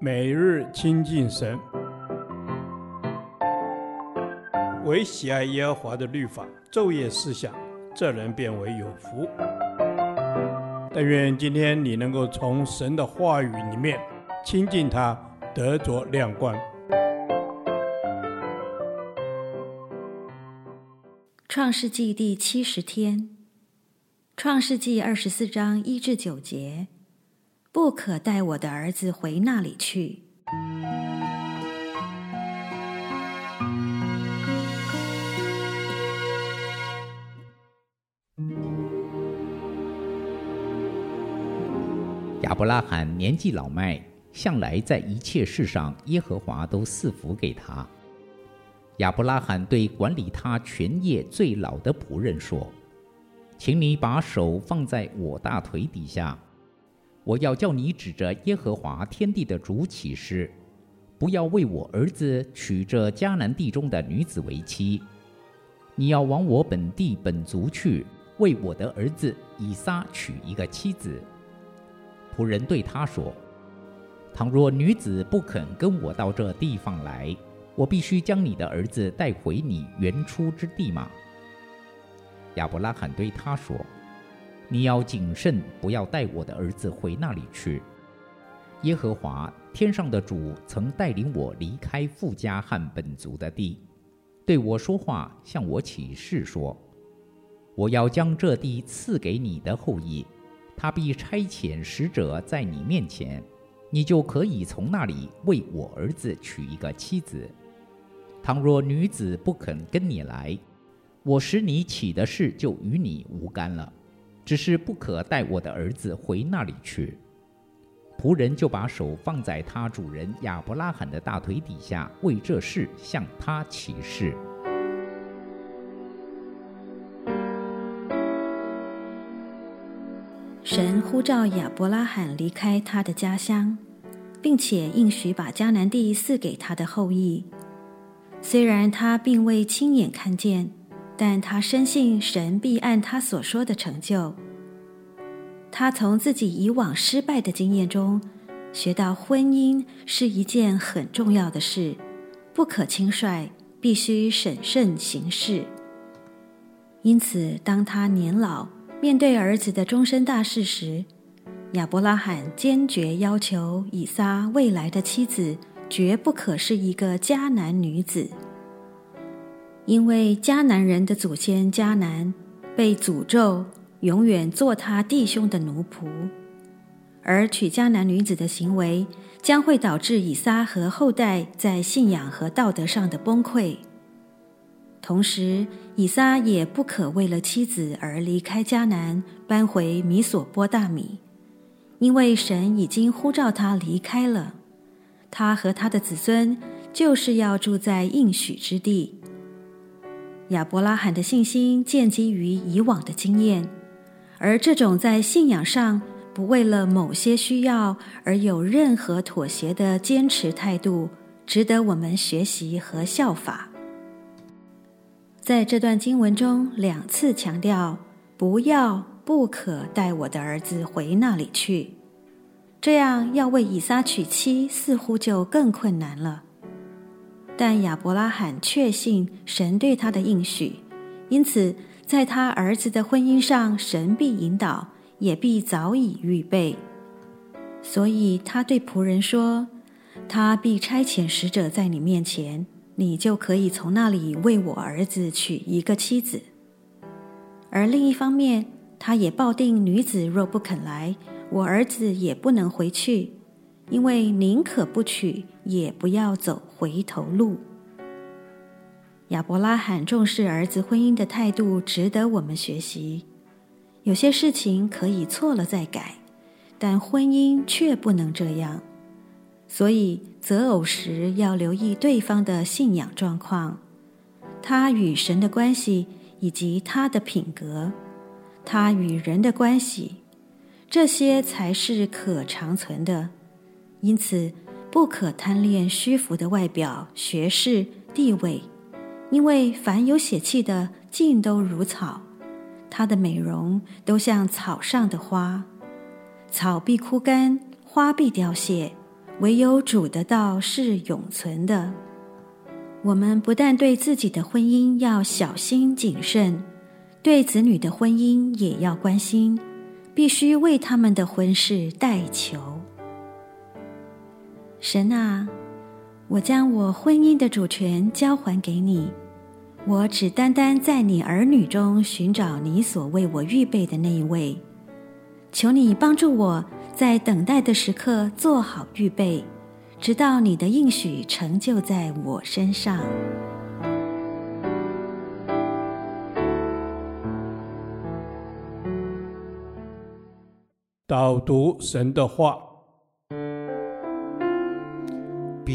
每日亲近神，唯喜爱耶和华的律法，昼夜思想，这人便为有福。但愿今天你能够从神的话语里面亲近他，得着亮光。创世纪第七十天，创世纪二十四章一至九节。不可带我的儿子回那里去。亚伯拉罕年纪老迈，向来在一切事上，耶和华都赐福给他。亚伯拉罕对管理他全业最老的仆人说：“请你把手放在我大腿底下。”我要叫你指着耶和华天地的主起誓，不要为我儿子娶这迦南地中的女子为妻。你要往我本地本族去，为我的儿子以撒娶一个妻子。仆人对他说：“倘若女子不肯跟我到这地方来，我必须将你的儿子带回你原出之地吗？”亚伯拉罕对他说。你要谨慎，不要带我的儿子回那里去。耶和华天上的主曾带领我离开富家和本族的地，对我说话，向我起誓说：我要将这地赐给你的后裔，他必差遣使者在你面前，你就可以从那里为我儿子娶一个妻子。倘若女子不肯跟你来，我使你起的事就与你无干了。只是不可带我的儿子回那里去。仆人就把手放在他主人亚伯拉罕的大腿底下，为这事向他起誓。神呼召亚伯拉罕离开他的家乡，并且应许把迦南地赐给他的后裔。虽然他并未亲眼看见。但他深信神必按他所说的成就。他从自己以往失败的经验中学到，婚姻是一件很重要的事，不可轻率，必须审慎行事。因此，当他年老面对儿子的终身大事时，亚伯拉罕坚决要求以撒未来的妻子绝不可是一个迦南女子。因为迦南人的祖先迦南被诅咒，永远做他弟兄的奴仆，而娶迦南女子的行为将会导致以撒和后代在信仰和道德上的崩溃。同时，以撒也不可为了妻子而离开迦南，搬回米索波大米，因为神已经呼召他离开了。他和他的子孙就是要住在应许之地。亚伯拉罕的信心建基于以往的经验，而这种在信仰上不为了某些需要而有任何妥协的坚持态度，值得我们学习和效法。在这段经文中，两次强调“不要、不可带我的儿子回那里去”，这样要为以撒娶妻似乎就更困难了。但亚伯拉罕确信神对他的应许，因此在他儿子的婚姻上，神必引导，也必早已预备。所以他对仆人说：“他必差遣使者在你面前，你就可以从那里为我儿子娶一个妻子。”而另一方面，他也抱定女子若不肯来，我儿子也不能回去。因为宁可不娶，也不要走回头路。亚伯拉罕重视儿子婚姻的态度，值得我们学习。有些事情可以错了再改，但婚姻却不能这样。所以择偶时要留意对方的信仰状况，他与神的关系，以及他的品格，他与人的关系，这些才是可长存的。因此，不可贪恋虚浮的外表、学识、地位，因为凡有血气的，尽都如草，它的美容都像草上的花，草必枯干，花必凋谢，唯有主的道是永存的。我们不但对自己的婚姻要小心谨慎，对子女的婚姻也要关心，必须为他们的婚事代求。神啊，我将我婚姻的主权交还给你，我只单单在你儿女中寻找你所为我预备的那一位。求你帮助我在等待的时刻做好预备。直到你的应许成就在我身上。导读神的话，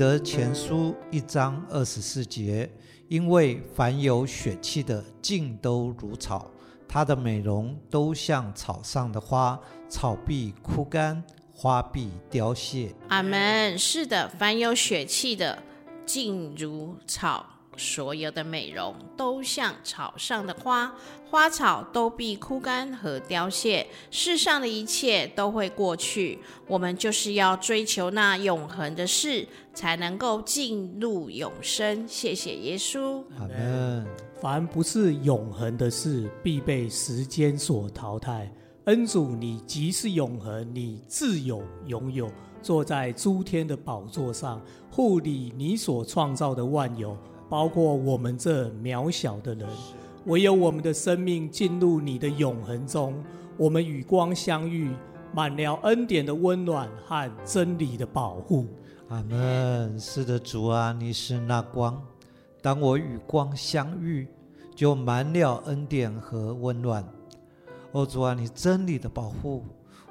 得前书一章二十四节，因为凡有血气的，尽都如草，它的美容都像草上的花，草必枯干。花必凋谢。阿门。是的，凡有血气的，尽如草；所有的美容都像草上的花，花草都必枯干和凋谢。世上的一切都会过去，我们就是要追求那永恒的事，才能够进入永生。谢谢耶稣。阿门。凡不是永恒的事，必被时间所淘汰。恩主，你即是永恒，你自有永有，坐在诸天的宝座上，护理你所创造的万有，包括我们这渺小的人。唯有我们的生命进入你的永恒中，我们与光相遇，满了恩典的温暖和真理的保护。阿门。是的，主啊，你是那光，当我与光相遇，就满了恩典和温暖。哦，主啊，你真理的保护，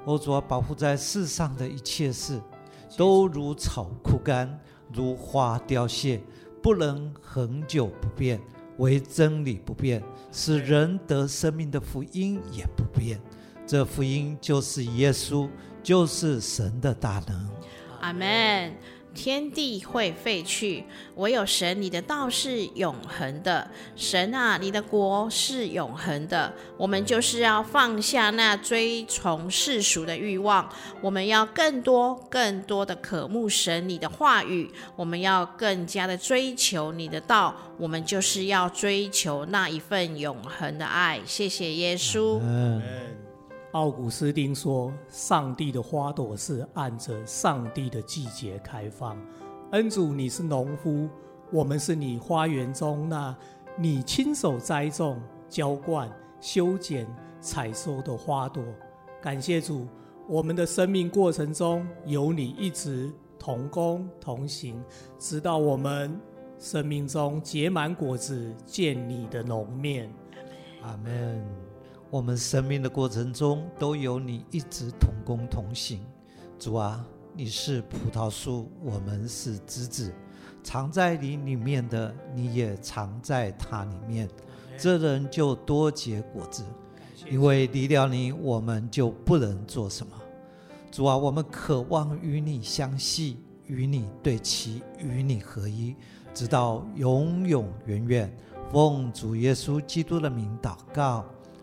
哦，主啊，保护在世上的一切事，都如草枯干，如花凋谢，不能恒久不变。唯真理不变，使人得生命的福音也不变。这福音就是耶稣，就是神的大能。阿门。天地会废去，唯有神，你的道是永恒的。神啊，你的国是永恒的。我们就是要放下那追从世俗的欲望，我们要更多、更多的渴慕神你的话语，我们要更加的追求你的道，我们就是要追求那一份永恒的爱。谢谢耶稣。嗯奥古斯丁说：“上帝的花朵是按着上帝的季节开放。恩主，你是农夫，我们是你花园中那你亲手栽种、浇灌、修剪、采收的花朵。感谢主，我们的生命过程中有你一直同工同行，直到我们生命中结满果子，见你的荣面。阿门。我们生命的过程中都有你一直同工同行，主啊，你是葡萄树，我们是枝子，藏在你里面的，你也藏在它里面，这人就多结果子，因为离了你，我们就不能做什么。主啊，我们渴望与你相系，与你对齐，与你合一，直到永永远远。奉主耶稣基督的名祷告。